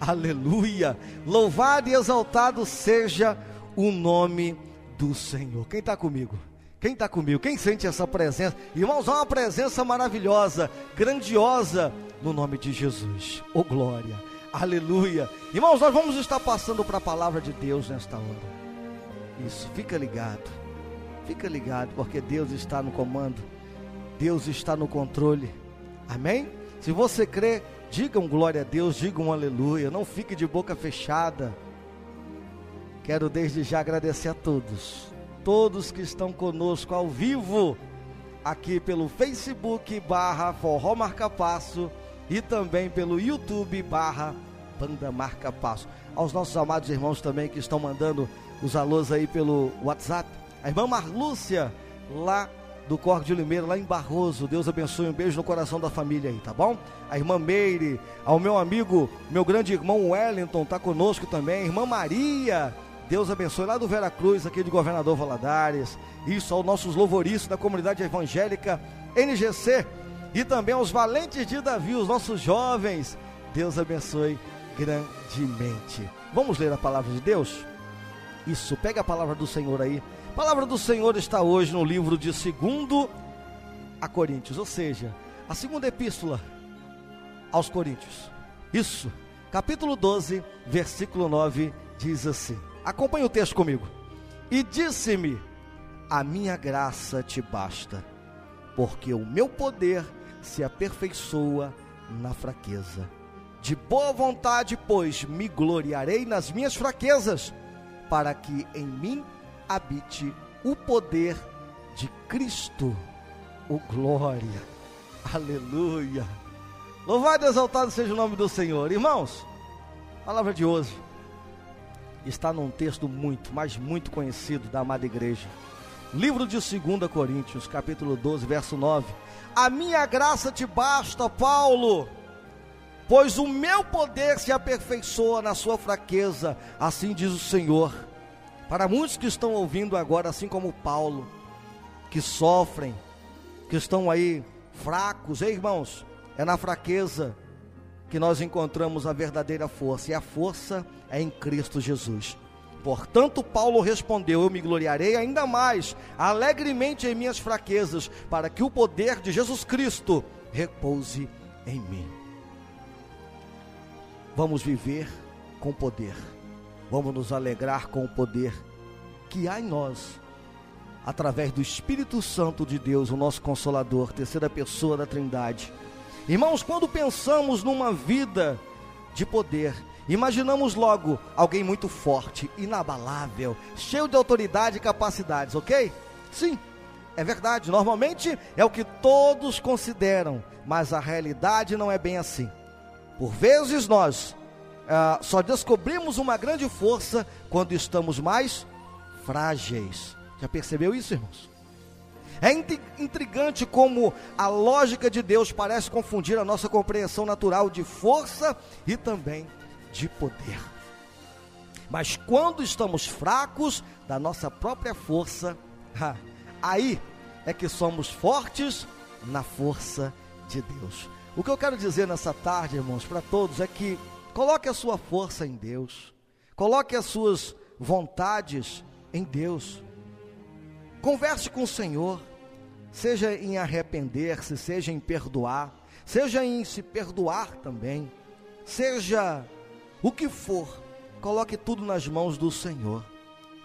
Aleluia! Louvado e exaltado seja o nome do Senhor. Quem está comigo? Quem está comigo? Quem sente essa presença? Irmãos, há uma presença maravilhosa, grandiosa no nome de Jesus. Oh glória! Aleluia! Irmãos, nós vamos estar passando para a palavra de Deus nesta hora. Isso, fica ligado. Fica ligado, porque Deus está no comando. Deus está no controle. Amém? Se você crê, Digam glória a Deus, digam aleluia, não fique de boca fechada. Quero desde já agradecer a todos, todos que estão conosco ao vivo, aqui pelo Facebook barra Forró Marca Passo e também pelo YouTube barra Banda Marca Passo. Aos nossos amados irmãos também que estão mandando os alôs aí pelo WhatsApp. A irmã Marlúcia, lá do Corte de Limeira, lá em Barroso. Deus abençoe, um beijo no coração da família aí, tá bom? A irmã Meire, ao meu amigo, meu grande irmão Wellington, tá conosco também. Irmã Maria, Deus abençoe, lá do Vera Cruz, aqui de Governador Valadares. Isso aos nossos louvoristas da comunidade evangélica NGC. E também aos valentes de Davi, os nossos jovens. Deus abençoe grandemente. Vamos ler a palavra de Deus? Isso, pega a palavra do Senhor aí a palavra do Senhor está hoje no livro de 2 a Coríntios, ou seja, a segunda epístola aos Coríntios. Isso, capítulo 12, versículo 9 diz assim: Acompanhe o texto comigo. E disse-me: A minha graça te basta, porque o meu poder se aperfeiçoa na fraqueza. De boa vontade, pois, me gloriarei nas minhas fraquezas, para que em mim habite o poder de Cristo. O glória. Aleluia. Louvado e exaltado seja o nome do Senhor. Irmãos, a palavra de hoje está num texto muito, mas muito conhecido da amada igreja. Livro de 2 Coríntios, capítulo 12, verso 9. A minha graça te basta, Paulo, pois o meu poder se aperfeiçoa na sua fraqueza, assim diz o Senhor. Para muitos que estão ouvindo agora, assim como Paulo, que sofrem, que estão aí fracos, ei irmãos, é na fraqueza que nós encontramos a verdadeira força, e a força é em Cristo Jesus. Portanto, Paulo respondeu: Eu me gloriarei ainda mais, alegremente em minhas fraquezas, para que o poder de Jesus Cristo repouse em mim. Vamos viver com poder vamos nos alegrar com o poder que há em nós, através do Espírito Santo de Deus, o nosso Consolador, terceira pessoa da Trindade. Irmãos, quando pensamos numa vida de poder, imaginamos logo alguém muito forte, inabalável, cheio de autoridade e capacidades, ok? Sim, é verdade, normalmente é o que todos consideram, mas a realidade não é bem assim. Por vezes nós ah, só descobrimos uma grande força quando estamos mais frágeis. Já percebeu isso, irmãos? É intrigante como a lógica de Deus parece confundir a nossa compreensão natural de força e também de poder. Mas quando estamos fracos da nossa própria força, aí é que somos fortes na força de Deus. O que eu quero dizer nessa tarde, irmãos, para todos é que Coloque a sua força em Deus. Coloque as suas vontades em Deus. Converse com o Senhor. Seja em arrepender-se, seja em perdoar, seja em se perdoar também. Seja o que for, coloque tudo nas mãos do Senhor.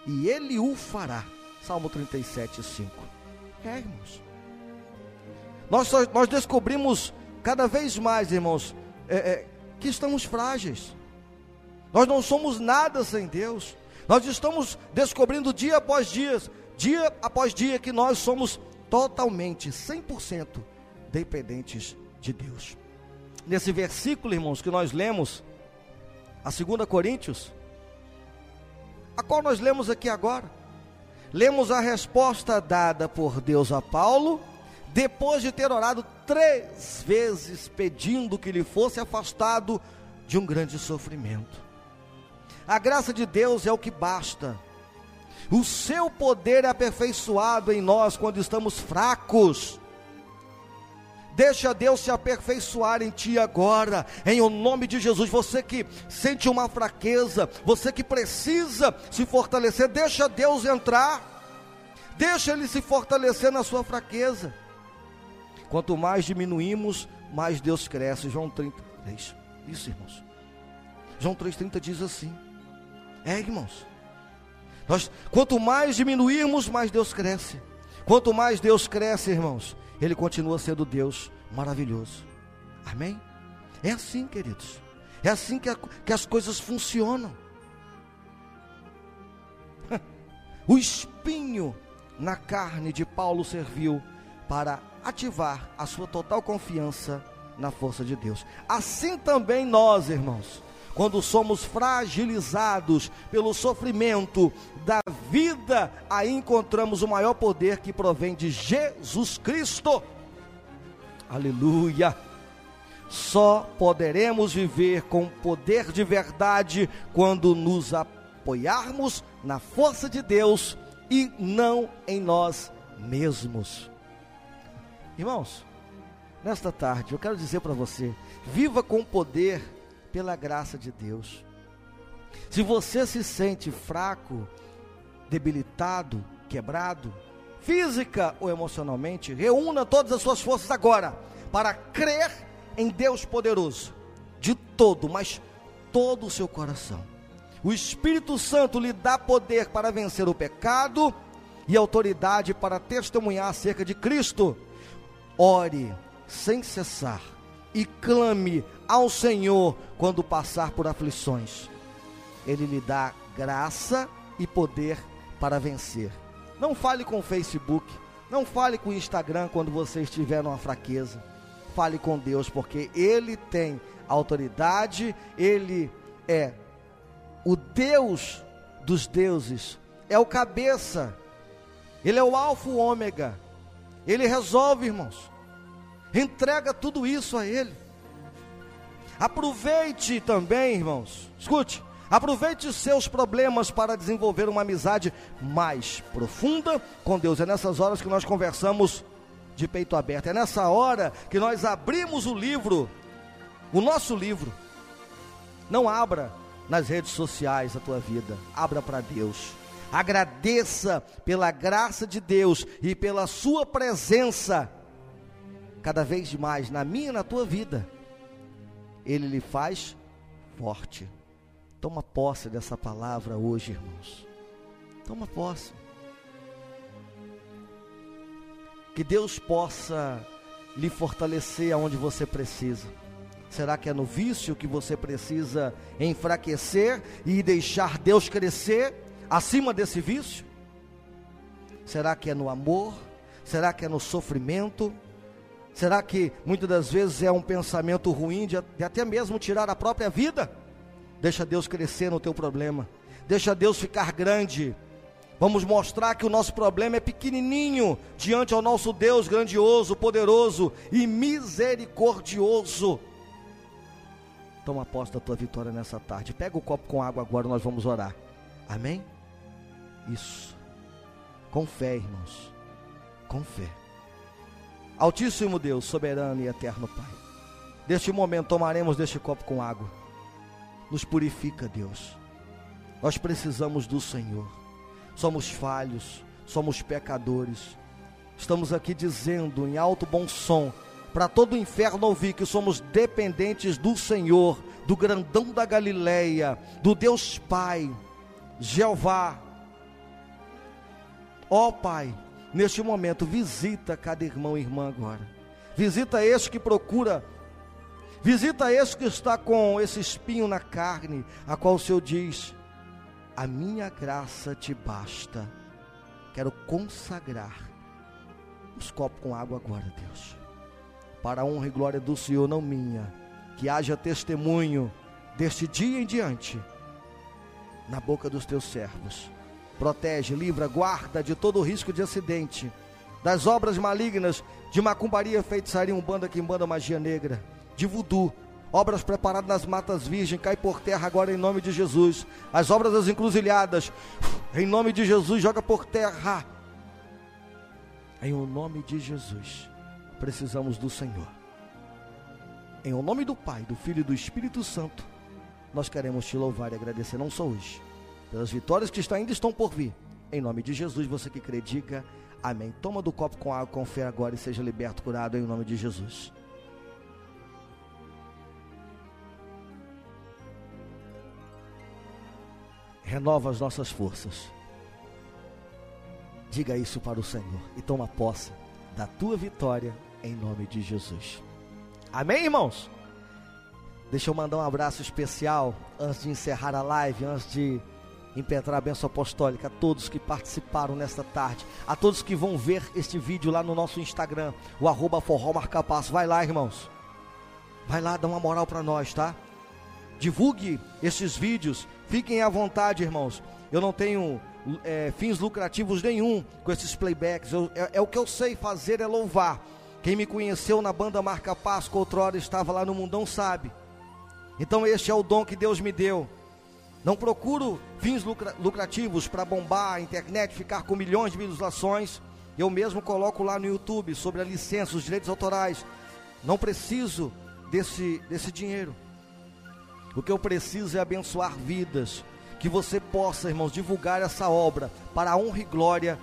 E Ele o fará. Salmo 37, 5. É, irmãos. Nós, nós descobrimos cada vez mais, irmãos, é, é, que estamos frágeis. Nós não somos nada sem Deus. Nós estamos descobrindo dia após dia, dia após dia, que nós somos totalmente, 100% dependentes de Deus. Nesse versículo, irmãos, que nós lemos, a 2 Coríntios, a qual nós lemos aqui agora, lemos a resposta dada por Deus a Paulo depois de ter orado três vezes pedindo que lhe fosse afastado de um grande sofrimento. A graça de Deus é o que basta. O seu poder é aperfeiçoado em nós quando estamos fracos. Deixa Deus se aperfeiçoar em ti agora, em o nome de Jesus. Você que sente uma fraqueza, você que precisa se fortalecer, deixa Deus entrar, deixa Ele se fortalecer na sua fraqueza. Quanto mais diminuímos, mais Deus cresce. João 33. Isso, irmãos. João 3,30 diz assim. É, irmãos. Nós, quanto mais diminuirmos, mais Deus cresce. Quanto mais Deus cresce, irmãos, Ele continua sendo Deus maravilhoso. Amém? É assim, queridos. É assim que, a, que as coisas funcionam. O espinho na carne de Paulo serviu para ativar a sua total confiança na força de Deus. Assim também nós, irmãos, quando somos fragilizados pelo sofrimento da vida, aí encontramos o maior poder que provém de Jesus Cristo. Aleluia! Só poderemos viver com poder de verdade quando nos apoiarmos na força de Deus e não em nós mesmos. Irmãos, nesta tarde eu quero dizer para você: viva com poder pela graça de Deus. Se você se sente fraco, debilitado, quebrado, física ou emocionalmente, reúna todas as suas forças agora para crer em Deus poderoso, de todo, mas todo o seu coração. O Espírito Santo lhe dá poder para vencer o pecado e autoridade para testemunhar acerca de Cristo. Ore sem cessar e clame ao Senhor quando passar por aflições. Ele lhe dá graça e poder para vencer. Não fale com o Facebook, não fale com o Instagram quando você estiver numa fraqueza. Fale com Deus, porque Ele tem autoridade, Ele é o Deus dos deuses, é o cabeça, Ele é o Alfa e o Ômega. Ele resolve, irmãos. Entrega tudo isso a Ele. Aproveite também, irmãos. Escute. Aproveite seus problemas para desenvolver uma amizade mais profunda com Deus. É nessas horas que nós conversamos de peito aberto. É nessa hora que nós abrimos o livro, o nosso livro. Não abra nas redes sociais a tua vida, abra para Deus. Agradeça pela graça de Deus e pela sua presença cada vez mais na minha e na tua vida. Ele lhe faz forte. Toma posse dessa palavra hoje, irmãos. Toma posse. Que Deus possa lhe fortalecer aonde você precisa. Será que é no vício que você precisa enfraquecer e deixar Deus crescer? Acima desse vício? Será que é no amor? Será que é no sofrimento? Será que muitas das vezes é um pensamento ruim de, de até mesmo tirar a própria vida? Deixa Deus crescer no teu problema. Deixa Deus ficar grande. Vamos mostrar que o nosso problema é pequenininho diante ao nosso Deus grandioso, poderoso e misericordioso. Toma posse da tua vitória nessa tarde. Pega o copo com água agora, nós vamos orar. Amém? Isso. Com fé, irmãos. Com fé. Altíssimo Deus, soberano e eterno Pai. Neste momento tomaremos deste copo com água. Nos purifica, Deus. Nós precisamos do Senhor. Somos falhos, somos pecadores. Estamos aqui dizendo em alto bom som para todo o inferno ouvir que somos dependentes do Senhor, do grandão da Galileia, do Deus Pai, Jeová, Ó oh, Pai, neste momento, visita cada irmão e irmã agora. Visita este que procura. Visita este que está com esse espinho na carne, a qual o Senhor diz: A minha graça te basta. Quero consagrar os copos com água agora, Deus. Para a honra e glória do Senhor, não minha. Que haja testemunho deste dia em diante na boca dos teus servos protege, livra, guarda de todo risco de acidente, das obras malignas de macumbaria, feitiçaria, umbanda, quimbanda, magia negra, de voodoo, obras preparadas nas matas virgens, cai por terra agora em nome de Jesus. As obras das encruzilhadas, em nome de Jesus, joga por terra. Em o nome de Jesus precisamos do Senhor. Em o nome do Pai, do Filho e do Espírito Santo, nós queremos te louvar e agradecer, não só hoje, pelas vitórias que ainda estão por vir. Em nome de Jesus, você que crê, diga amém. Toma do copo com água, com fé agora e seja liberto, curado em nome de Jesus. renova as nossas forças. Diga isso para o Senhor e toma posse da tua vitória em nome de Jesus. Amém, irmãos? Deixa eu mandar um abraço especial antes de encerrar a live, antes de impetrar a benção apostólica a todos que participaram nesta tarde, a todos que vão ver este vídeo lá no nosso Instagram, o arroba forró marcapasso. Vai lá, irmãos. Vai lá, dá uma moral para nós, tá? Divulgue esses vídeos, fiquem à vontade, irmãos. Eu não tenho é, fins lucrativos nenhum com esses playbacks. Eu, é, é, o que eu sei fazer é louvar. Quem me conheceu na banda Marca Páscoa outrora estava lá no mundão sabe. Então este é o dom que Deus me deu. Não procuro fins lucra lucrativos para bombar a internet, ficar com milhões de visualizações. Eu mesmo coloco lá no YouTube sobre a licença, os direitos autorais. Não preciso desse, desse dinheiro. O que eu preciso é abençoar vidas. Que você possa, irmãos, divulgar essa obra para a honra e glória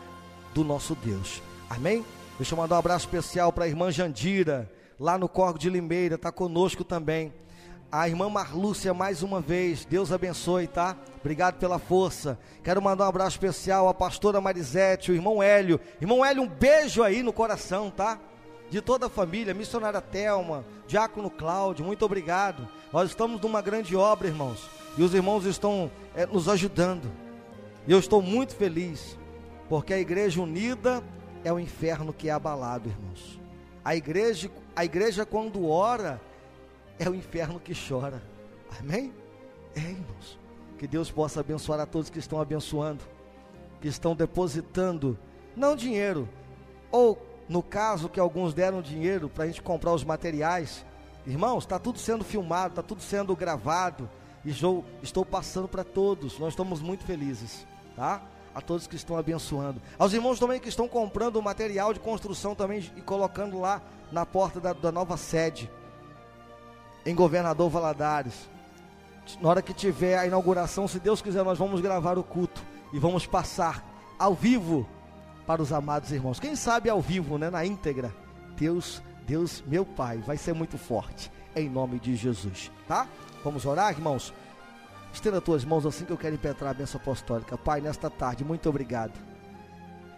do nosso Deus. Amém? Deixa eu mandar um abraço especial para a irmã Jandira, lá no Corgo de Limeira, está conosco também. A irmã Marlúcia, mais uma vez, Deus abençoe, tá? Obrigado pela força. Quero mandar um abraço especial à pastora Marisete, o irmão Hélio. Irmão Hélio, um beijo aí no coração, tá? De toda a família, missionária Telma, diácono Cláudio, muito obrigado. Nós estamos numa grande obra, irmãos, e os irmãos estão é, nos ajudando. E eu estou muito feliz, porque a igreja unida é o inferno que é abalado, irmãos. A igreja, a igreja quando ora, é o inferno que chora. Amém? É, irmãos. Que Deus possa abençoar a todos que estão abençoando, que estão depositando, não dinheiro, ou no caso que alguns deram dinheiro para a gente comprar os materiais, Irmãos, está tudo sendo filmado, está tudo sendo gravado. E estou, estou passando para todos. Nós estamos muito felizes, tá? A todos que estão abençoando. Aos irmãos também que estão comprando material de construção também e colocando lá na porta da, da nova sede. Em Governador Valadares. Na hora que tiver a inauguração, se Deus quiser, nós vamos gravar o culto e vamos passar ao vivo para os amados irmãos. Quem sabe ao vivo, né, na íntegra. Deus Deus, meu Pai, vai ser muito forte, em nome de Jesus, tá? Vamos orar, irmãos? Estenda as tuas mãos assim que eu quero impetrar a bênção apostólica. Pai, nesta tarde, muito obrigado.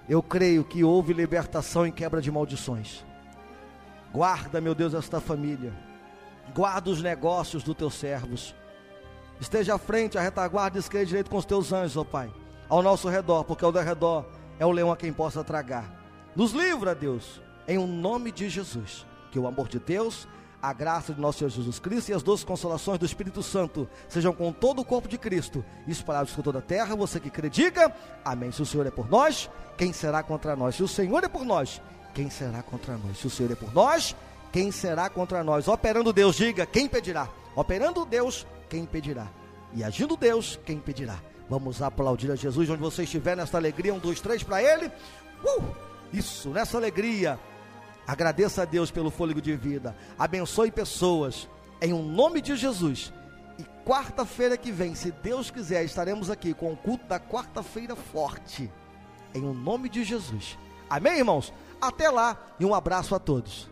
Eu creio que houve libertação e quebra de maldições. Guarda, meu Deus, esta família. Guarda os negócios dos teus servos. Esteja à frente, a retaguarda, esquerda e direito com os teus anjos, ó Pai. Ao nosso redor, porque ao redor é o leão a quem possa tragar. Nos livra, Deus, em o um nome de Jesus. Que o amor de Deus, a graça de nosso Senhor Jesus Cristo e as doces consolações do Espírito Santo sejam com todo o corpo de Cristo, espalhados por toda a terra. Você que crê, diga amém. Se o Senhor é por nós, quem será contra nós? Se o Senhor é por nós, quem será contra nós? Se o Senhor é por nós, quem será contra nós? Operando Deus, diga quem pedirá. Operando Deus, quem pedirá? E agindo Deus, quem pedirá? Vamos aplaudir a Jesus onde você estiver nesta alegria. Um, dois, três para Ele. Uh! Isso, nessa alegria. Agradeça a Deus pelo fôlego de vida. Abençoe pessoas. Em um nome de Jesus. E quarta-feira que vem, se Deus quiser, estaremos aqui com o culto da quarta-feira forte. Em um nome de Jesus. Amém, irmãos? Até lá e um abraço a todos.